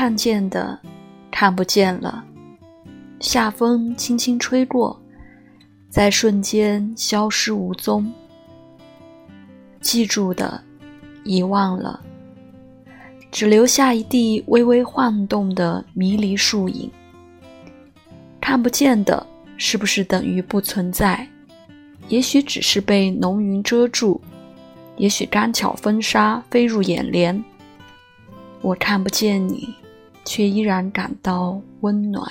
看见的，看不见了。夏风轻轻吹过，在瞬间消失无踪。记住的，遗忘了，只留下一地微微晃动的迷离树影。看不见的，是不是等于不存在？也许只是被浓云遮住，也许刚巧风沙飞入眼帘。我看不见你，却依然感到温暖。